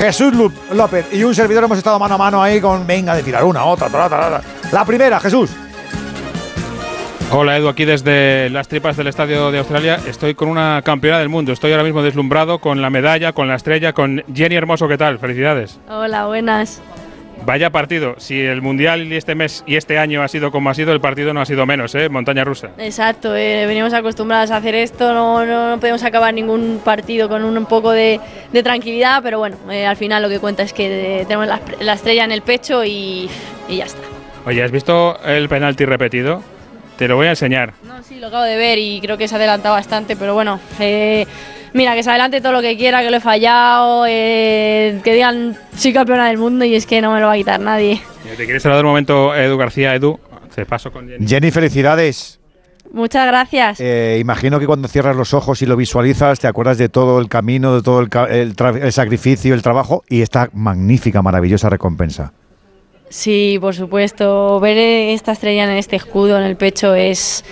Jesús López y un servidor hemos estado mano a mano ahí con venga de tirar una, otra, otra, otra. La primera, Jesús. Hola Edu, aquí desde las tripas del Estadio de Australia. Estoy con una campeona del mundo. Estoy ahora mismo deslumbrado con la medalla, con la estrella, con Jenny Hermoso. ¿Qué tal? Felicidades. Hola, buenas. Vaya partido. Si el Mundial y este mes y este año ha sido como ha sido, el partido no ha sido menos, ¿eh? Montaña rusa. Exacto, eh, venimos acostumbrados a hacer esto, no, no, podemos acabar ningún partido con un, poco de, tranquilidad, pero bueno, eh, al final lo que cuenta es que tenemos la, estrella en el pecho y, y ya está. Oye, ¿has visto el penalti repetido? Te lo voy a enseñar. No, sí, lo acabo de ver y creo que se ha adelantado bastante, pero bueno, eh, mira, que se adelante todo lo que quiera, que lo he fallado, eh, que digan soy campeona del mundo y es que no me lo va a quitar nadie. ¿Te quieres hablar un momento, Edu García? Edu, te paso con Jenny. Jenny, felicidades. Muchas gracias. Eh, imagino que cuando cierras los ojos y lo visualizas, te acuerdas de todo el camino, de todo el, el sacrificio, el trabajo y esta magnífica, maravillosa recompensa. Sí, por supuesto. Ver esta estrella en este escudo, en el pecho, es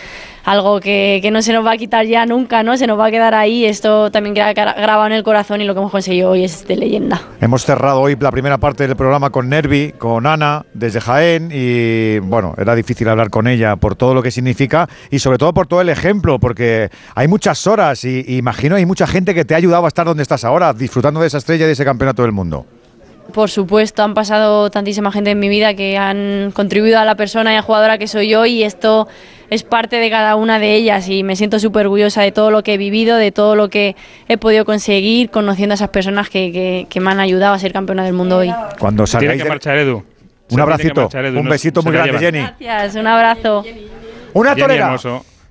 algo que, no se nos va a quitar ya nunca, ¿no? Se nos va a quedar ahí. Esto también queda grabado en el corazón y lo que hemos conseguido hoy es de leyenda. Hemos cerrado hoy la primera parte del programa con Nervi, con Ana, desde Jaén, y bueno, era difícil hablar con ella por todo lo que significa y sobre todo por todo el ejemplo, porque hay muchas horas y, y imagino hay mucha gente que te ha ayudado a estar donde estás ahora, disfrutando de esa estrella y de ese campeonato del mundo. Por supuesto, han pasado tantísima gente en mi vida que han contribuido a la persona y a jugadora que soy yo y esto es parte de cada una de ellas y me siento súper orgullosa de todo lo que he vivido, de todo lo que he podido conseguir conociendo a esas personas que, me han ayudado a ser campeona del mundo hoy. Cuando Tiene que marchar Edu. Un abracito, un besito muy grande, Jenny. Gracias, un abrazo. Una torera.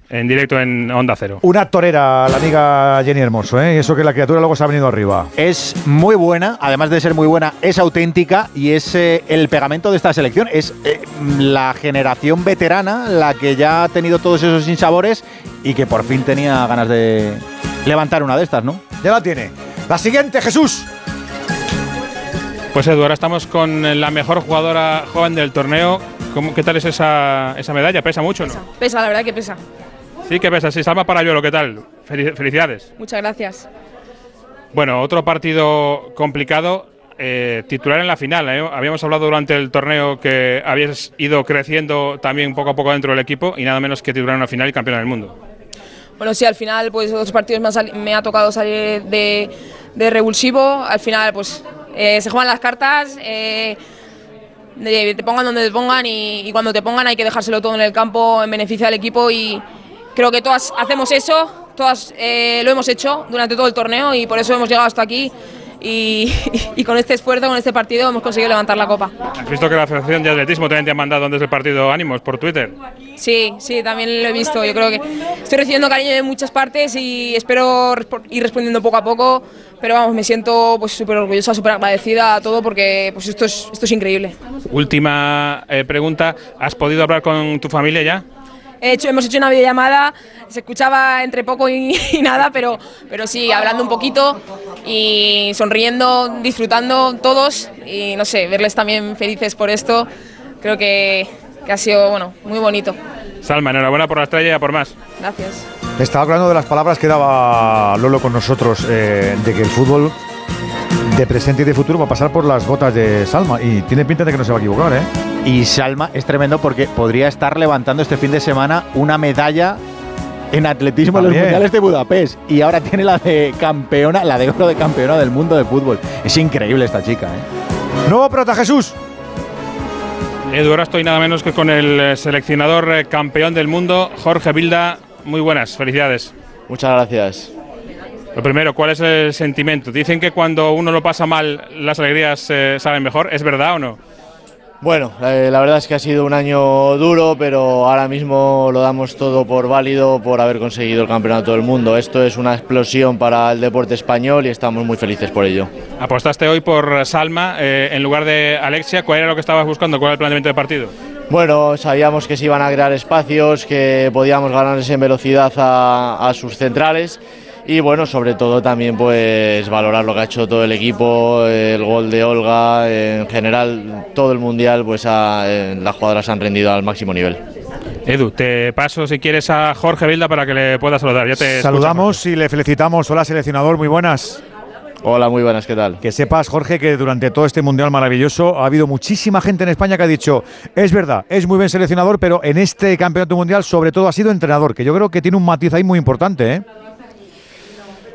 En directo en Onda Cero. Una torera, la amiga Jenny Hermoso, ¿eh? Eso que la criatura luego se ha venido arriba. Es muy buena, además de ser muy buena, es auténtica y es eh, el pegamento de esta selección. Es eh, la generación veterana la que ya ha tenido todos esos sinsabores y que por fin tenía ganas de levantar una de estas, ¿no? Ya la tiene. La siguiente, Jesús. Pues Edu, ahora estamos con la mejor jugadora joven del torneo. ¿Cómo, ¿Qué tal es esa, esa medalla? ¿Pesa mucho no? Pesa, la verdad que pesa. Sí, ¿qué pesa? Sí, Salma lo ¿qué tal? Felicidades. Muchas gracias. Bueno, otro partido complicado. Eh, titular en la final. ¿eh? Habíamos hablado durante el torneo que habías ido creciendo también poco a poco dentro del equipo y nada menos que titular en la final y campeón del mundo. Bueno, sí, al final, pues otros partidos me, ha tocado salir de, revulsivo. Al final, pues eh, se juegan las cartas. te pongan donde te pongan y, y, cuando te pongan hay que dejárselo todo en el campo en beneficio del equipo y, Creo que todas hacemos eso, todas eh, lo hemos hecho durante todo el torneo y por eso hemos llegado hasta aquí. Y, con este esfuerzo, con este partido, hemos conseguido levantar la copa. ¿Has visto que la Federación de Atletismo también te ha mandado antes del partido ánimos por Twitter? Sí, sí, también lo he visto. Yo creo que estoy recibiendo cariño de muchas partes y espero ir respondiendo poco a poco. Pero vamos, me siento pues súper orgullosa, súper agradecida a todo porque pues esto es, esto es increíble. Última eh, pregunta, ¿has podido hablar con tu familia ya? Hecho, hemos hecho una videollamada, se escuchaba entre poco y, nada, pero, pero sí, hablando un poquito y sonriendo, disfrutando todos y no sé, verles también felices por esto, creo que, que ha sido bueno, muy bonito. Salma, enhorabuena por la estrella y por más. Gracias. Estaba hablando de las palabras que daba Lolo con nosotros, eh, de que el fútbol de presente y de futuro va a pasar por las botas de Salma y tiene pinta de que no se va a equivocar, ¿eh? Y Salma es tremendo porque podría estar levantando este fin de semana una medalla en atletismo en los mundiales de Budapest y ahora tiene la de campeona, la de oro de campeona del mundo de fútbol. Es increíble esta chica, ¿eh? Nuevo prota Jesús. Edu, ahora estoy nada menos que con el eh, seleccionador eh, campeón del mundo, Jorge Bilda. Muy buenas, felicidades. Muchas gracias. Lo primero, ¿cuál es el sentimiento? Dicen que cuando uno lo pasa mal, las alegrías eh, saben mejor. ¿Es verdad o no? Bueno, eh, la verdad es que ha sido un año duro, pero ahora mismo lo damos todo por válido por haber conseguido el Campeonato del Mundo. Esto es una explosión para el deporte español y estamos muy felices por ello. Apostaste hoy por Salma eh, en lugar de Alexia. ¿Cuál era lo que estabas buscando? ¿Cuál era el planteamiento de partido? Bueno, sabíamos que se iban a crear espacios, que podíamos ganarles en velocidad a sus centrales y bueno, sobre todo también pues valorar lo que ha hecho todo el equipo, el gol de Olga, en general todo el mundial, pues eh, las jugadoras han rendido al máximo nivel. Edu, te paso si quieres a Jorge Vilda para que le puedas saludar. Ya te Saludamos y le felicitamos. Hola, seleccionador, muy buenas. Hola, muy buenas, ¿qué tal? Que sepas, Jorge, que durante todo este mundial maravilloso ha habido muchísima gente en España que ha dicho, es verdad, es muy buen seleccionador, pero en este campeonato mundial sobre todo ha sido entrenador, que yo creo que tiene un matiz ahí muy importante, ¿eh?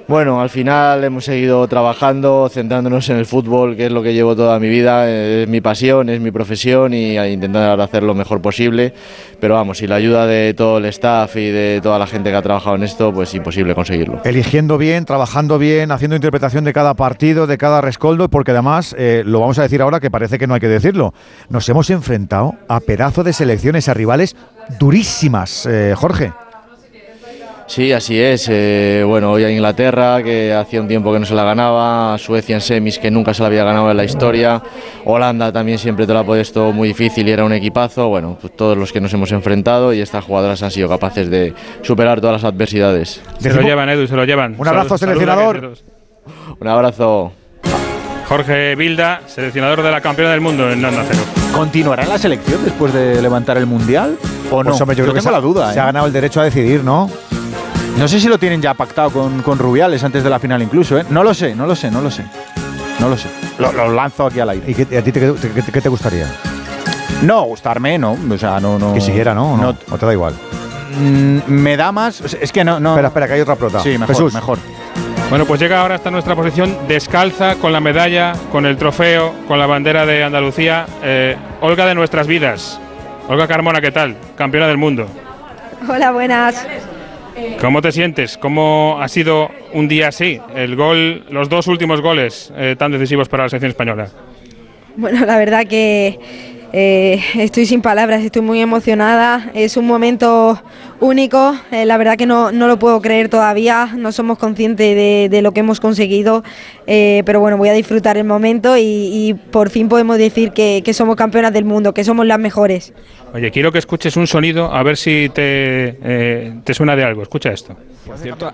Bueno, al final hemos seguido trabajando, centrándonos en el fútbol, que es lo que llevo toda mi vida, es mi pasión, es mi profesión y a intentar hacer lo mejor posible. Pero vamos, sin la ayuda de todo el staff y de toda la gente que ha trabajado en esto, pues imposible conseguirlo. Eligiendo bien, trabajando bien, haciendo interpretación de cada partido, de cada rescoldo, porque además, eh, lo vamos a decir ahora que parece que no hay que decirlo, nos hemos enfrentado a pedazos de selecciones, a rivales durísimas, eh, Jorge. Sí, así es. Eh, bueno, hoy a Inglaterra, que hacía un tiempo que no se la ganaba, Suecia en semis, que nunca se la había ganado en la historia, Holanda también siempre te la ha puesto muy difícil y era un equipazo. Bueno, pues todos los que nos hemos enfrentado y estas jugadoras han sido capaces de superar todas las adversidades. Se lo llevan, Edu, se lo llevan. Un abrazo, Salud- seleccionador. que- Un abrazo. Jorge Bilda, seleccionador de la campeona del mundo en Onda Cero. ¿Continuará en la selección después de levantar el Mundial? ¿O no? Pues, hombre, yo creo que tengo se, la duda. se ha ¿eh? ganado el derecho a decidir, ¿no? No sé si lo tienen ya pactado con, con Rubiales antes de la final incluso, ¿eh? No lo sé, no lo sé, no lo sé. No lo sé. Lo, lo lanzo aquí al aire. ¿Y qué, a ti te, qué- qué te gustaría? No, gustarme, no. O sea, no, no. Que siguiera, ¿no? ¿O, no? ¿O te da igual? Mm, me da más. o sea, Es que no. no Espera, espera, que hay otra prota. Sí, mejor, Jesús. mejor. Bueno, pues llega ahora hasta nuestra posición descalza, con la medalla, con el trofeo, con la bandera de Andalucía. Eh, Olga de nuestras vidas. Olga Carmona, ¿qué tal? Campeona del mundo. Hola, buenas. ¿Cómo te sientes? ¿Cómo ha sido un día así? El gol, los dos últimos goles eh, tan decisivos para la selección española. Bueno, la verdad que eh, estoy sin palabras, estoy muy emocionada. Es un momento único, eh, la verdad que no, no lo puedo creer todavía, no somos conscientes de, de lo que hemos conseguido, eh, pero bueno, voy a disfrutar el momento y, y por fin podemos decir que, que somos campeonas del mundo, que somos las mejores. Oye, quiero que escuches un sonido a ver si te, eh, te suena de algo. Escucha esto.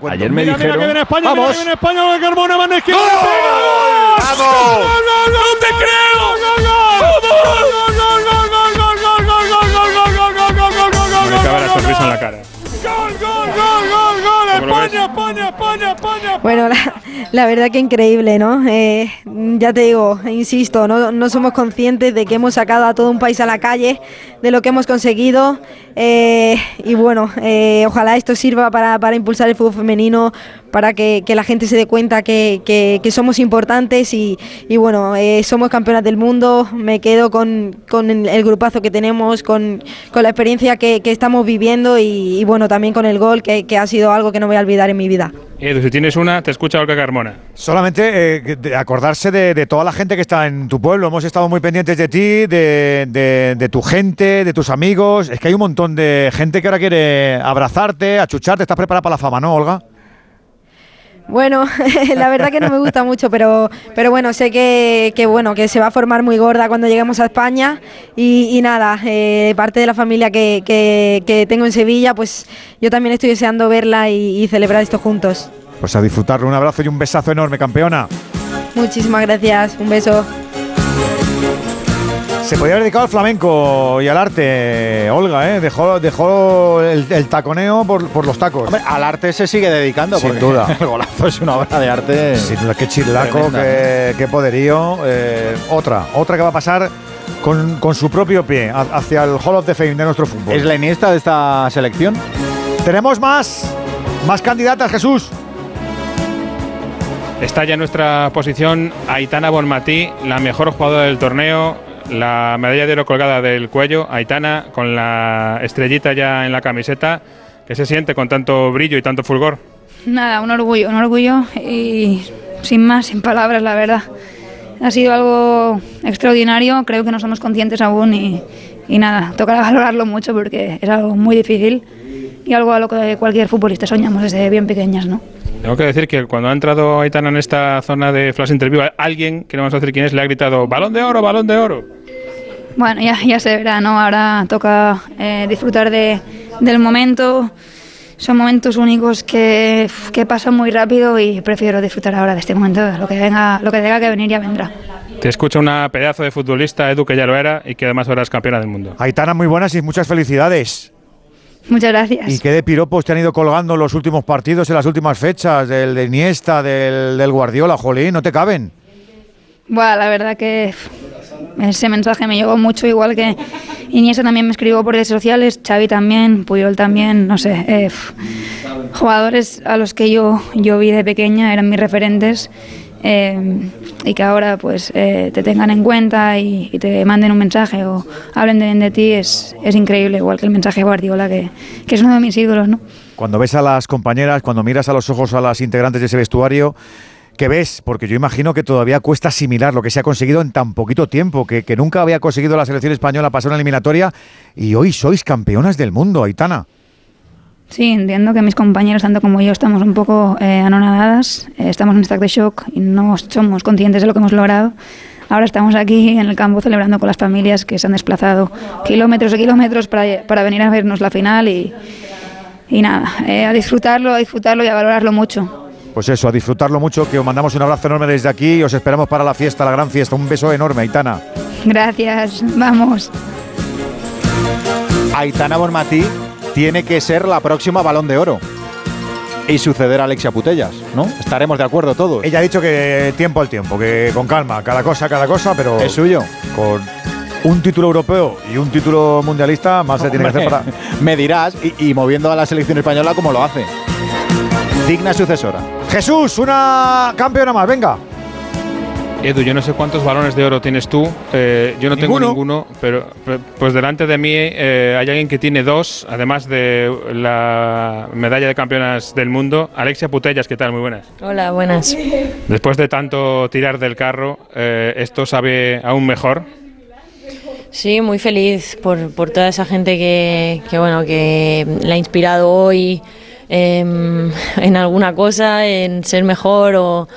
Ayer me dijeron. España, Vamos. mira, viene España. ¡Vamos! ¡Gol, gol, gol! ¡No te creo! ¡Gol, bueno, la, la, verdad que increíble, ¿no? Eh, ya te digo, insisto, no, no, somos conscientes de que hemos sacado a todo un país a la calle, de lo que hemos conseguido. Eh, y bueno, eh, ojalá esto sirva para impulsar el fútbol femenino, para que, que la gente se dé cuenta que, que- que somos importantes y, y bueno, eh, somos campeonas del mundo. Me quedo con, con el grupazo que tenemos, con, con la experiencia que, que estamos viviendo y, y bueno, también con el gol, que, que ha sido algo que no voy a olvidar en mi vida. Edu, si tienes una, te escucha Olga Carmona. Solamente eh, de acordarse de, de toda la gente que está en tu pueblo. Hemos estado muy pendientes de ti, de, de- de tu gente, de tus amigos. Es que hay un montón de gente que ahora quiere abrazarte, achucharte. ¿Estás preparada para la fama, no, Olga? Bueno, la verdad que no me gusta mucho, pero, pero bueno, sé que, que, bueno, que se va a formar muy gorda cuando lleguemos a España y, y nada, eh, parte de la familia que, que- que tengo en Sevilla, pues yo también estoy deseando verla y, y celebrar esto juntos. Pues a disfrutarlo. Un abrazo y un besazo enorme, campeona. Muchísimas gracias, un beso. Se podía haber dedicado al flamenco y al arte, Olga, ¿eh? Dejó, dejó el, el taconeo por, por los tacos. Hombre, al arte se sigue dedicando. Sin porque duda. El golazo es una obra de arte. Sin duda, qué chirlaco, Tremenda, qué, qué poderío. Eh, otra, otra que va a pasar con, con su propio pie ha- hacia el Hall of the Fame de nuestro fútbol. ¿Es la Iniesta de esta selección? Tenemos más, más candidatas, Jesús. Está ya en nuestra posición Aitana Bonmatí, la mejor jugadora del torneo, la medalla de oro colgada del cuello. Aitana con la estrellita ya en la camiseta. ¿Qué se siente con tanto brillo y tanto fulgor? Nada, un orgullo, un orgullo y sin más, sin palabras, la verdad. Ha sido algo extraordinario, creo que no somos conscientes aún y, nada, tocará valorarlo mucho porque es algo muy difícil y algo a lo que cualquier futbolista soñamos desde bien pequeñas, ¿no? Tengo que decir que cuando ha entrado Aitana en esta zona de flash interview, alguien, que no vamos a decir quién es, le ha gritado balón de oro, balón de oro. Bueno, ya, ya se verá, ¿no? Ahora toca eh, disfrutar de, del momento. Son momentos únicos que, que pasan muy rápido y prefiero disfrutar ahora de este momento. Lo que, venga, lo que tenga que venir ya vendrá. Te escucha una pedazo de futbolista, Edu, que ya lo era y que además ahora es campeona del mundo. Aitana, muy buenas y muchas felicidades. Muchas gracias. ¿Y qué de piropos te han ido colgando los últimos partidos, en las últimas fechas? Del de Iniesta, del, del Guardiola, jolín, no te caben. Bueno, la verdad que ese mensaje me llegó mucho, igual que Iniesta también me escribió por redes sociales, Xavi también, Puyol también, no sé. Eh, jugadores a los que yo, yo vi de pequeña eran mis referentes eh, y que ahora pues eh, te tengan en cuenta y, te manden un mensaje o hablen de ti es, es increíble, igual que el mensaje de Guardiola, que, que es uno de mis ídolos, ¿no? Cuando ves a las compañeras, cuando miras a los ojos a las integrantes de ese vestuario, ¿Qué ves? Porque yo imagino que todavía cuesta asimilar lo que se ha conseguido en tan poquito tiempo, que, que nunca había conseguido la selección española pasar una eliminatoria y hoy sois campeonas del mundo, Aitana. Sí, entiendo que mis compañeros, tanto como yo, estamos un poco eh, anonadadas, eh, estamos en estado de shock y no somos conscientes de lo que hemos logrado. Ahora estamos aquí en el campo celebrando con las familias que se han desplazado kilómetros y kilómetros para, para venir a vernos la final y, y nada, eh, a disfrutarlo, a disfrutarlo y a valorarlo mucho. Pues eso, a disfrutarlo mucho, que os mandamos un abrazo enorme desde aquí y os esperamos para la fiesta, la gran fiesta. Un beso enorme, Aitana. Gracias, vamos. Aitana Bonmatí tiene que ser la próxima balón de oro. Y suceder a Alexia Putellas, ¿no? Estaremos de acuerdo todos. Ella ha dicho que tiempo al tiempo, que con calma, cada cosa, cada cosa, pero. Es suyo. Con un título europeo y un título mundialista, más se tiene que hacer para. Me dirás, y, y moviendo a la selección española como lo hace. Digna sucesora. Jesús, una campeona más, venga. Edu, yo no sé cuántos balones de oro tienes tú. Eh, yo no Ninguno. tengo ninguno, pero pues delante de mí eh, hay alguien que tiene dos, además de la medalla de campeonas del mundo. Alexia Putellas, ¿qué tal? Muy buenas. Hola, buenas. Después de tanto tirar del carro, eh, ¿esto sabe aún mejor? Sí, muy feliz por, por toda esa gente que, que, bueno, que la ha inspirado hoy eh, en alguna cosa, en ser mejor o,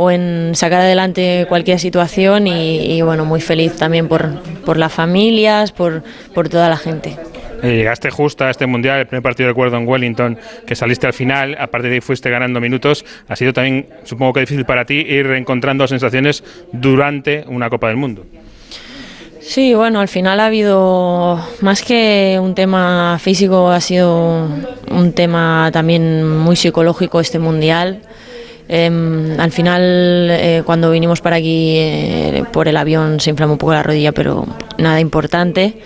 o en sacar adelante cualquier situación y, y, bueno, muy feliz también por, por las familias, por, por toda la gente. Eh, llegaste justo a este mundial, el primer partido de acuerdo en Wellington, que saliste al final, a partir de ahí fuiste ganando minutos. Ha sido también, supongo que difícil para ti, ir reencontrando sensaciones durante una Copa del Mundo. Sí, bueno, al final ha habido, más que un tema físico, ha sido un tema también muy psicológico este mundial. Eh, al final, eh, cuando vinimos para aquí eh, por el avión, se inflamó un poco la rodilla, pero nada importante.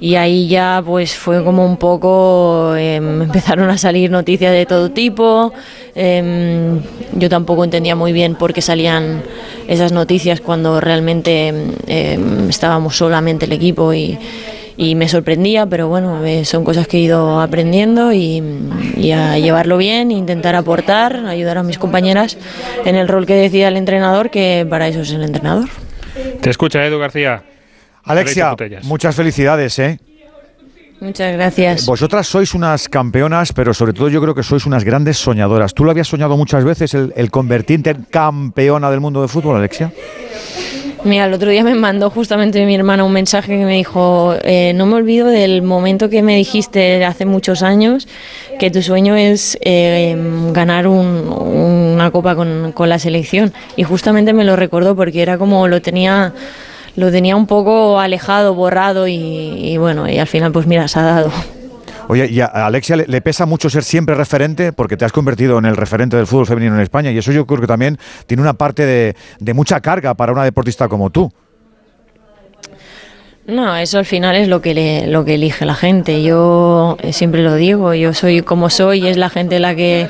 Y ahí ya pues fue como un poco, eh, empezaron a salir noticias de todo tipo. Eh, yo tampoco entendía muy bien por qué salían esas noticias cuando realmente estábamos solamente el equipo y, y me sorprendía, pero bueno, eh, son cosas que he ido aprendiendo y, y, a llevarlo bien, intentar aportar, ayudar a mis compañeras en el rol que decía el entrenador, que para eso es el entrenador. Te escucha Edu García. Alexia, Alexia muchas felicidades, ¿eh? Muchas gracias. Vosotras sois unas campeonas, pero sobre todo yo creo que sois unas grandes soñadoras. ¿Tú lo habías soñado muchas veces, el, el convertirte en campeona del mundo de fútbol, Alexia? Mira, el otro día me mandó justamente mi hermana un mensaje que me dijo, eh, no me olvido del momento que me dijiste hace muchos años que tu sueño es eh, ganar un, una copa con, con la selección. Y justamente me lo recordó porque era como lo tenía lo tenía un poco alejado, borrado y, y, bueno, y al final pues mira, se ha dado. Oye, y a Alexia le, pesa mucho ser siempre referente porque te has convertido en el referente del fútbol femenino en España y eso yo creo que también tiene una parte de, mucha carga para una deportista como tú. No, eso al final es lo que, le, elige la gente. Yo siempre lo digo, yo soy como soy, es la gente la que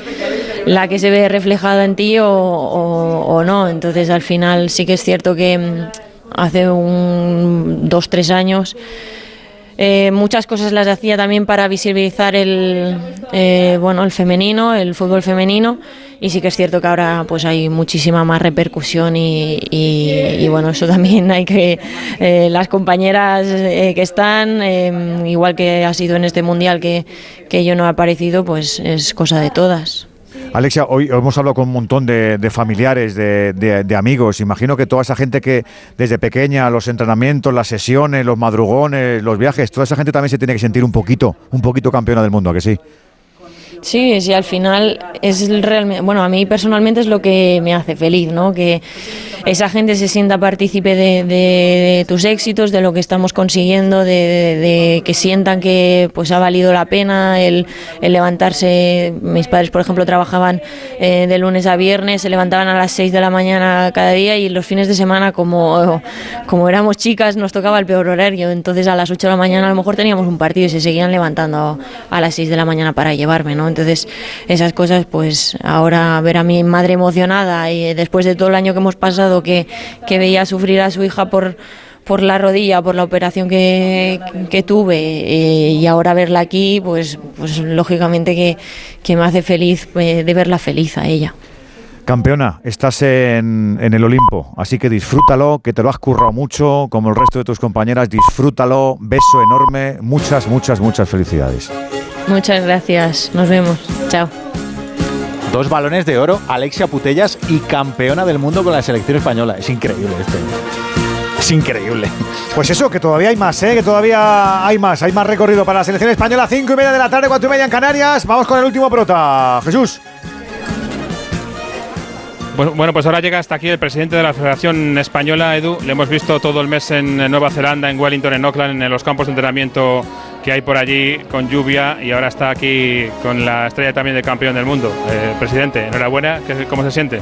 la que se ve reflejada en ti o, o, o no. Entonces al final sí que es cierto que mm, hace un dos, tres años. Eh, muchas cosas las hacía también para visibilizar el, eh, bueno, el femenino, el fútbol femenino, y sí que es cierto que ahora pues hay muchísima más repercusión y, y, y bueno, eso también hay que, eh, las compañeras que están, igual que ha sido en este mundial que, que yo no he aparecido, pues es cosa de todas. Alexia, hoy hemos hablado con un montón de, familiares, de, de, de, amigos. Imagino que toda esa gente que desde pequeña, los entrenamientos, las sesiones, los madrugones, los viajes, toda esa gente también se tiene que sentir un poquito, un poquito campeona del mundo, ¿a que sí? Sí, sí, al final es realmente, bueno, a mí personalmente es lo que me hace feliz, ¿no? Que esa gente se sienta partícipe de, de- de tus éxitos, de lo que estamos consiguiendo, de, de- que sientan que pues ha valido la pena el, el levantarse. Mis padres, por ejemplo, trabajaban eh, de lunes a viernes, se levantaban a las 6 de la mañana cada día y los fines de semana, como, como éramos chicas, nos tocaba el peor horario. Entonces a las 8 de la mañana a lo mejor teníamos un partido y se seguían levantando a las 6 de la mañana para llevarme, ¿no? Entonces esas cosas, pues ahora ver a mi madre emocionada y después de todo el año que hemos pasado que, que veía sufrir a su hija por por la rodilla, por la operación que, que tuve eh, y ahora verla aquí, pues, pues lógicamente que, que me hace feliz eh, de verla feliz a ella. Campeona, estás en, en el Olimpo, así que disfrútalo, que te lo has currado mucho, como el resto de tus compañeras, disfrútalo, beso enorme, muchas, muchas, muchas felicidades. Muchas gracias, nos vemos, chao. Dos balones de oro, Alexia Putellas y campeona del mundo con la selección española. Es increíble este. Es increíble. Pues eso, que todavía hay más, ¿eh? que todavía hay más, hay más recorrido para la selección española, cinco y media de la tarde, cuatro y media en Canarias. Vamos con el último prota, Jesús. Bueno, bueno, pues ahora llega hasta aquí el presidente de la Federación Española, Edu. Le hemos visto todo el mes en Nueva Zelanda, en Wellington, en Auckland, en los campos de entrenamiento que hay por allí con lluvia y ahora está aquí con la estrella también de campeón del mundo. Eh, presidente, enhorabuena, ¿qué- ¿cómo se siente?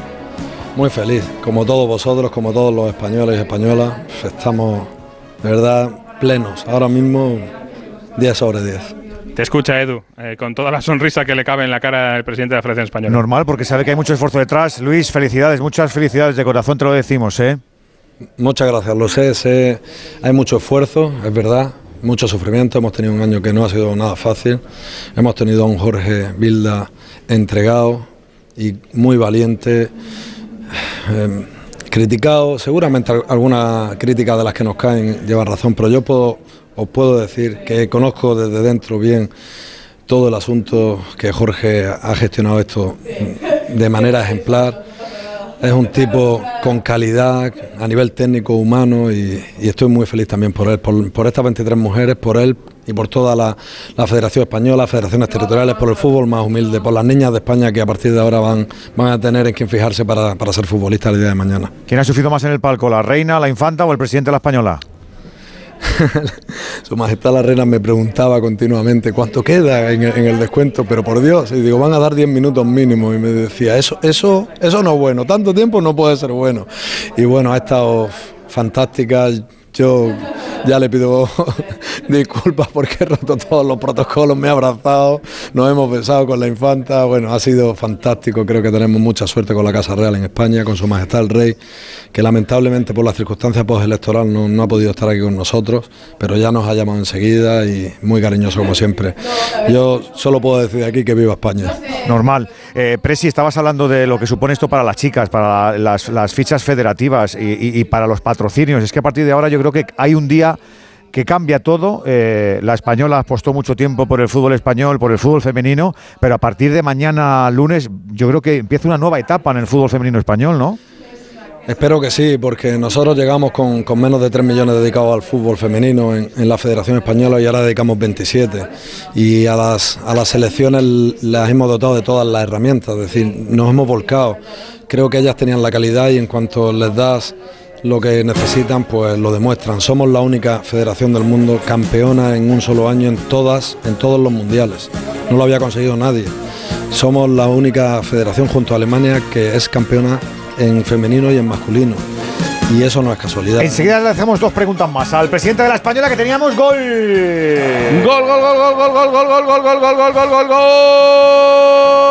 Muy feliz, como todos vosotros, como todos los españoles y españolas, estamos de verdad plenos. Ahora mismo 10 sobre 10. Te escucha Edu, eh, con toda la sonrisa que le cabe en la cara al presidente de la Federación Española. Normal, porque sabe que hay mucho esfuerzo detrás. Luis, felicidades, muchas felicidades de corazón, te lo decimos, ¿eh? Muchas gracias, lo sé, sé, hay mucho esfuerzo, es verdad, mucho sufrimiento, hemos tenido un año que no ha sido nada fácil, hemos tenido a un Jorge Bilda entregado y muy valiente, eh, criticado, seguramente al- alguna crítica de las que nos caen lleva razón, pero yo puedo, os puedo decir que conozco desde dentro bien todo el asunto, que Jorge ha gestionado esto de manera ejemplar. Es un tipo con calidad a nivel técnico, humano y, estoy muy feliz también por él, por, estas 23 mujeres, por él y por toda la, la Federación Española, federaciones territoriales, por el fútbol más humilde, por las niñas de España que a partir de ahora van, van a tener en quien fijarse para, para ser futbolistas el día de mañana. ¿Quién ha sufrido más en el palco, la reina, la infanta o el presidente de la española? Su Majestad la Reina me preguntaba continuamente cuánto queda en el, en el descuento, pero por Dios, y digo, van a dar 10 minutos mínimo. Y me decía, eso, eso, eso no es bueno, tanto tiempo no puede ser bueno. Y bueno, ha estado fantástica. Yo ya le pido disculpas porque he roto todos los protocolos, me ha abrazado, nos hemos besado con la infanta. Bueno, ha sido fantástico. Creo que tenemos mucha suerte con la Casa Real en España, con Su Majestad el Rey, que lamentablemente por las circunstancias postelectorales no, no ha podido estar aquí con nosotros, pero ya nos ha llamado enseguida y muy cariñoso como siempre. Yo solo puedo decir aquí que viva España. Normal. Eh, Presi, estabas hablando de lo que supone esto para las chicas, para las, fichas federativas y para los patrocinios. Es que a partir de ahora yo creo que hay un día que cambia todo. Eh, la española apostó mucho tiempo por el fútbol español, por el fútbol femenino, pero a partir de mañana lunes yo creo que empieza una nueva etapa en el fútbol femenino español, ¿no? Espero que sí, porque nosotros llegamos con, con menos de 3 millones dedicados al fútbol femenino en, en la Federación Española y ahora dedicamos 27. Y a las, a las selecciones las hemos dotado de todas las herramientas, es decir, nos hemos volcado. Creo que ellas tenían la calidad y en cuanto les das lo que necesitan, pues lo demuestran. Somos la única federación del mundo campeona en un solo año en todas, en todos los mundiales. No lo había conseguido nadie. Somos la única federación junto a Alemania que es campeona en femenino y en masculino. Y eso no es casualidad. Enseguida le hacemos dos preguntas más al presidente de la española que teníamos gol. Gol, gol, gol, gol, gol, gol, gol, gol, gol, gol, gol, gol, gol, gol, gol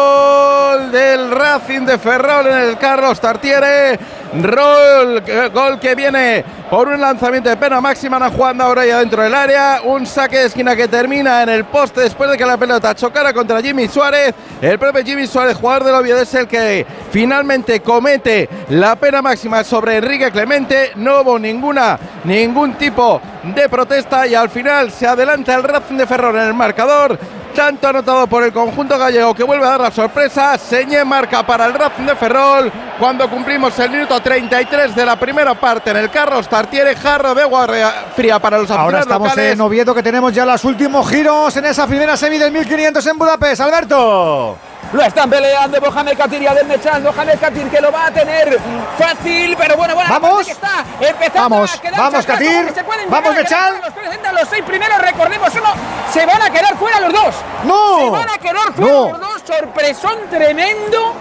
del Racing de Ferrol en el Carlos Tartiere. Rol, que- gol que viene por un lanzamiento de pena máxima, Ana jugando ahora ya dentro del área. Un saque de esquina que termina en el poste después de que la pelota chocara contra Jimmy Suárez. El propio Jimmy Suárez, jugador del Oviedo, es el que finalmente comete la pena máxima sobre Enrique Clemente. No hubo ninguna, ningún tipo de protesta y al final se adelanta el Racing de Ferrol en el marcador tanto anotado por el conjunto gallego que vuelve a dar la sorpresa. Señé marca para el Racing de Ferrol cuando cumplimos el minuto 33 de la primera parte en el Carlos Tartiere, jarro de agua fría para los Ahora estamos locales. en Oviedo que tenemos ya los últimos giros en esa primera semi del 1500 en Budapest. Alberto. Lo están peleando Mohamed Katir y Adel Mechal. Mohamed Katir que lo va a tener fácil, pero bueno, bueno. Vamos. Que está empezando Vamos, a vamos, Katir. se pueden Vamos, Mechal. Los, tres, entre los seis primeros, recordemos, uno, se van a quedar fuera los dos. No. Se van a quedar fuera No. los dos. Sorpresón tremendo.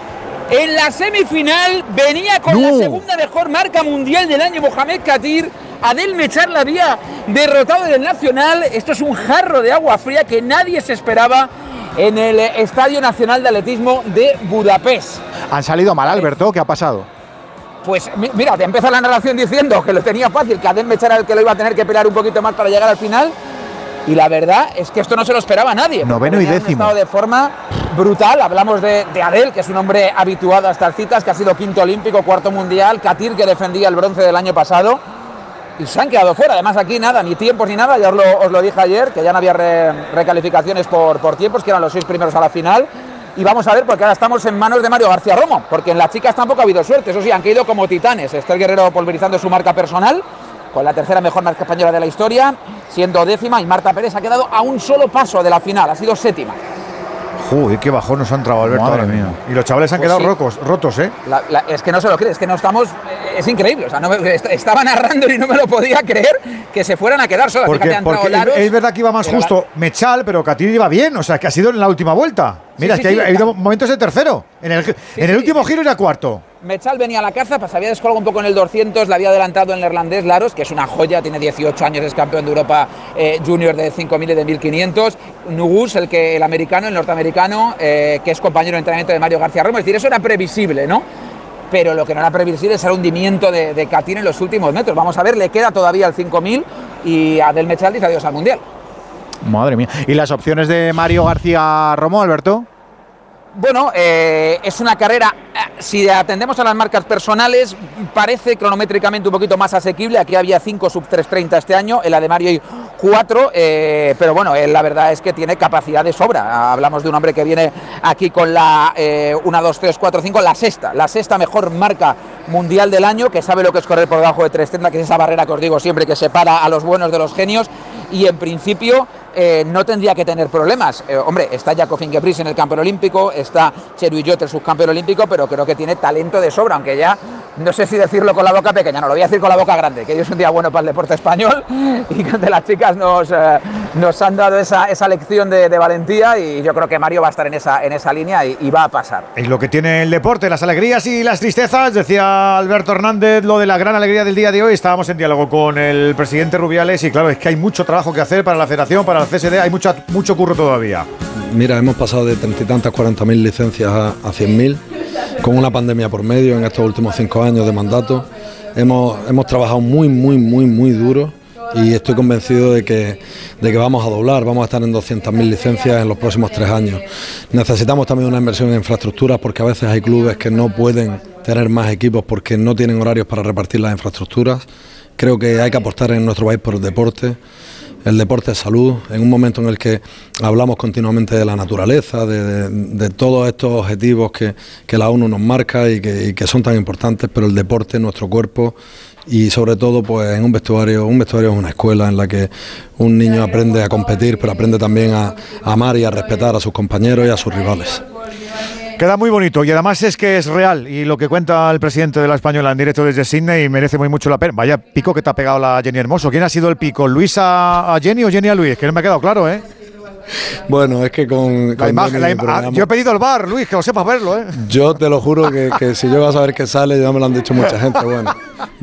En la semifinal venía con No. la segunda mejor marca mundial del año Mohamed Katir. Adel Mechal la había derrotado en el Nacional. Esto es un jarro de agua fría que nadie se esperaba en el Estadio Nacional de Atletismo de Budapest. Han salido mal, Alberto. ¿Qué ha pasado? Pues mi- mira, te empieza la narración diciendo que lo tenía fácil, que Adel Mechal era el que lo iba a tener que pelear un poquito más para llegar al final. Y la verdad es que esto no se lo esperaba nadie. porque Noveno y décimo. estado de forma brutal. Hablamos de, de Adel, que es un hombre habituado a estas citas, que ha sido quinto olímpico, cuarto mundial. Katir, que defendía el bronce del año pasado. Y se han quedado fuera. Además, aquí nada, ni tiempos ni nada. Ya os lo, os lo dije ayer, que ya no había re- recalificaciones por, por tiempos, que eran los seis primeros a la final. Y vamos a ver, porque ahora estamos en manos de Mario García Romo, porque en las chicas tampoco ha habido suerte. Eso sí, han caído como titanes. Esther Guerrero pulverizando su marca personal, con la tercera mejor marca española de la historia, siendo décima. Y Marta Pérez ha quedado a un solo paso de la final, ha sido séptima. Joder, qué bajón nos ha entrado Alberto. Madre mía. Y los chavales han Pues quedado sí. rocos, rotos, ¿eh? La- la- es que no se lo cree, es que no estamos. Es increíble. O sea, no me- est- estaba narrando y no me lo podía creer que se fueran a quedar solas. Porque, Fíjate, porque es, Laros, es verdad que iba más la- justo Mechal, pero Katir iba bien. O sea, que ha sido en la última vuelta. Mira, sí, es que sí, ha, ha habido la- momentos de tercero. En el, en último giro era cuarto. Mechal venía a la caza, pues había descolgado un poco en el 200, le había adelantado el neerlandés Laros, que es una joya, tiene 18 años, es campeón de Europa eh, junior de 5.000 y de 1.500. Nugus, el, que, el americano, el norteamericano, eh, que es compañero de entrenamiento de Mario García Ramos. Es decir, eso era previsible, ¿no? Pero lo que no era previsible es el hundimiento de, de en los últimos metros. Vamos a ver, le queda todavía el 5.000 y Adel Mechal dice adiós al Mundial. Madre mía. ¿Y las opciones de Mario García Romo, Alberto? Bueno, eh, es una carrera, eh, si atendemos a las marcas personales, parece cronométricamente un poquito más asequible. Aquí había 5 sub 330 este año, en la de Mario hay 4, pero bueno, él la verdad es que tiene capacidad de sobra. Hablamos de un hombre que viene aquí con la 1, 2, 3, 4, 5, la sexta, la sexta mejor marca mundial del año, que sabe lo que es correr por debajo de 330, que es esa barrera que os digo siempre que separa a los buenos de los genios, y en principio eh, no tendría que tener problemas. Eh, hombre, está Jakob Ingebrigtsen en el campeón olímpico, está Cheru Illot, el subcampeón olímpico, pero creo que tiene talento de sobra, aunque ya no sé si decirlo con la boca pequeña, no lo voy a decir con la boca grande, que hoy es un día bueno para el deporte español y que de las chicas nos, eh, nos han dado esa, esa lección de, de valentía y yo creo que Mario va a estar en esa, en esa línea y, y va a pasar. Es lo que tiene el deporte, las alegrías y las tristezas. Decía Alberto Hernández lo de la gran alegría del día de hoy. Estábamos en diálogo con el presidente Rubiales y claro, es que hay mucho trabajo que hacer para la federación, para el CSD, hay mucha, mucho curro todavía. Mira, hemos pasado de treinta y tantas, cuarenta mil licencias a, a 100.000, con una pandemia por medio en estos últimos cinco años de mandato. Hemos, hemos trabajado muy, muy, muy, muy duro y estoy convencido de que, de que vamos a doblar, vamos a estar en 200.000 licencias en los próximos tres años. Necesitamos también una inversión en infraestructuras porque a veces hay clubes que no pueden tener más equipos porque no tienen horarios para repartir las infraestructuras. Creo que hay que apostar en nuestro país por el deporte. El deporte es salud, en un momento en el que hablamos continuamente de la naturaleza, de, de- de todos estos objetivos que, que la ONU nos marca y que, y que son tan importantes, pero el deporte, nuestro cuerpo y sobre todo pues en un vestuario, un vestuario es una escuela en la que un niño aprende a competir, pero aprende también a, a amar y a respetar a sus compañeros y a sus rivales. Queda muy bonito y además es que es real y lo que cuenta el presidente de la Española en directo desde Sydney merece muy mucho la pena. Vaya pico que te ha pegado la Jenny Hermoso. ¿Quién ha sido el pico? ¿Luis a, a Jenny o Jenny a Luis? Que no me ha quedado claro, ¿eh? Bueno, es que con, La con imagen, Dani la im- ah, yo he pedido el bar, Luis, que lo sepas verlo, ¿eh? Yo te lo juro que, que si yo voy a saber que sale, ya me lo han dicho mucha gente. Bueno,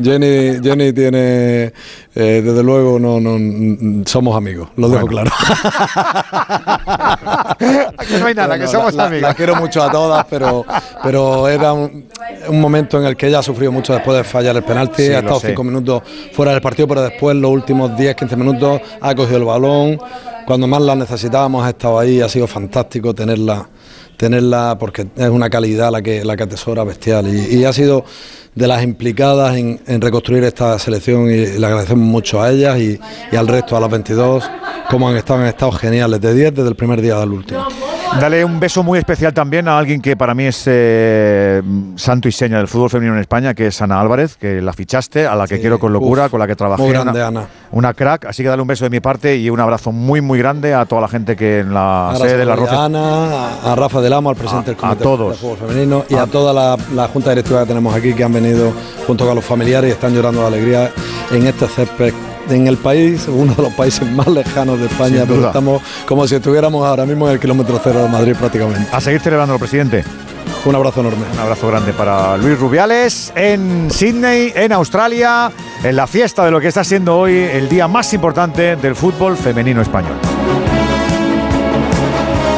Jenny, Jenny tiene, eh, desde luego, no, no, somos amigos, lo dejo claro. Aquí no hay nada, que somos la, amigos. la quiero mucho a todas, pero, pero era un, un momento en el que ella ha sufrido mucho después de fallar el penalti. Sí, ha estado sé. cinco minutos fuera del partido, pero después, los últimos 10-15 minutos, ha cogido el balón. Cuando más la necesitábamos ha estado ahí, ha sido fantástico tenerla, tenerla porque es una calidad la que, la que atesora bestial y, ha sido de las implicadas en, reconstruir esta selección y le agradecemos mucho a ellas y, al resto, a las 22, como han estado, han estado geniales, de 10 desde el primer día del último. Dale un beso muy especial también a alguien que para mí es eh, santo y seña del fútbol femenino en España, que es Ana Álvarez, que la fichaste, a la que quiero con locura, uf, con la que trabajé. muy grande, una, Ana. una crack, así que dale un beso de mi parte y un abrazo muy, muy grande a toda la gente que en la Ahora sede de la a Roces Ana, a, a Rafa del Amo, al presidente A- del Comité a todos. de Fútbol Femenino y a toda la, la Junta Directiva que tenemos aquí que han venido junto con los familiares y están llorando de alegría en este césped. En el país, uno de los países más lejanos de España, pero estamos como si estuviéramos ahora mismo en el kilómetro cero de Madrid prácticamente. A seguir celebrando, presidente. Un abrazo enorme. Un abrazo grande para Luis Rubiales en Sydney, en Australia, en la fiesta de lo que está siendo hoy el día más importante del fútbol femenino español.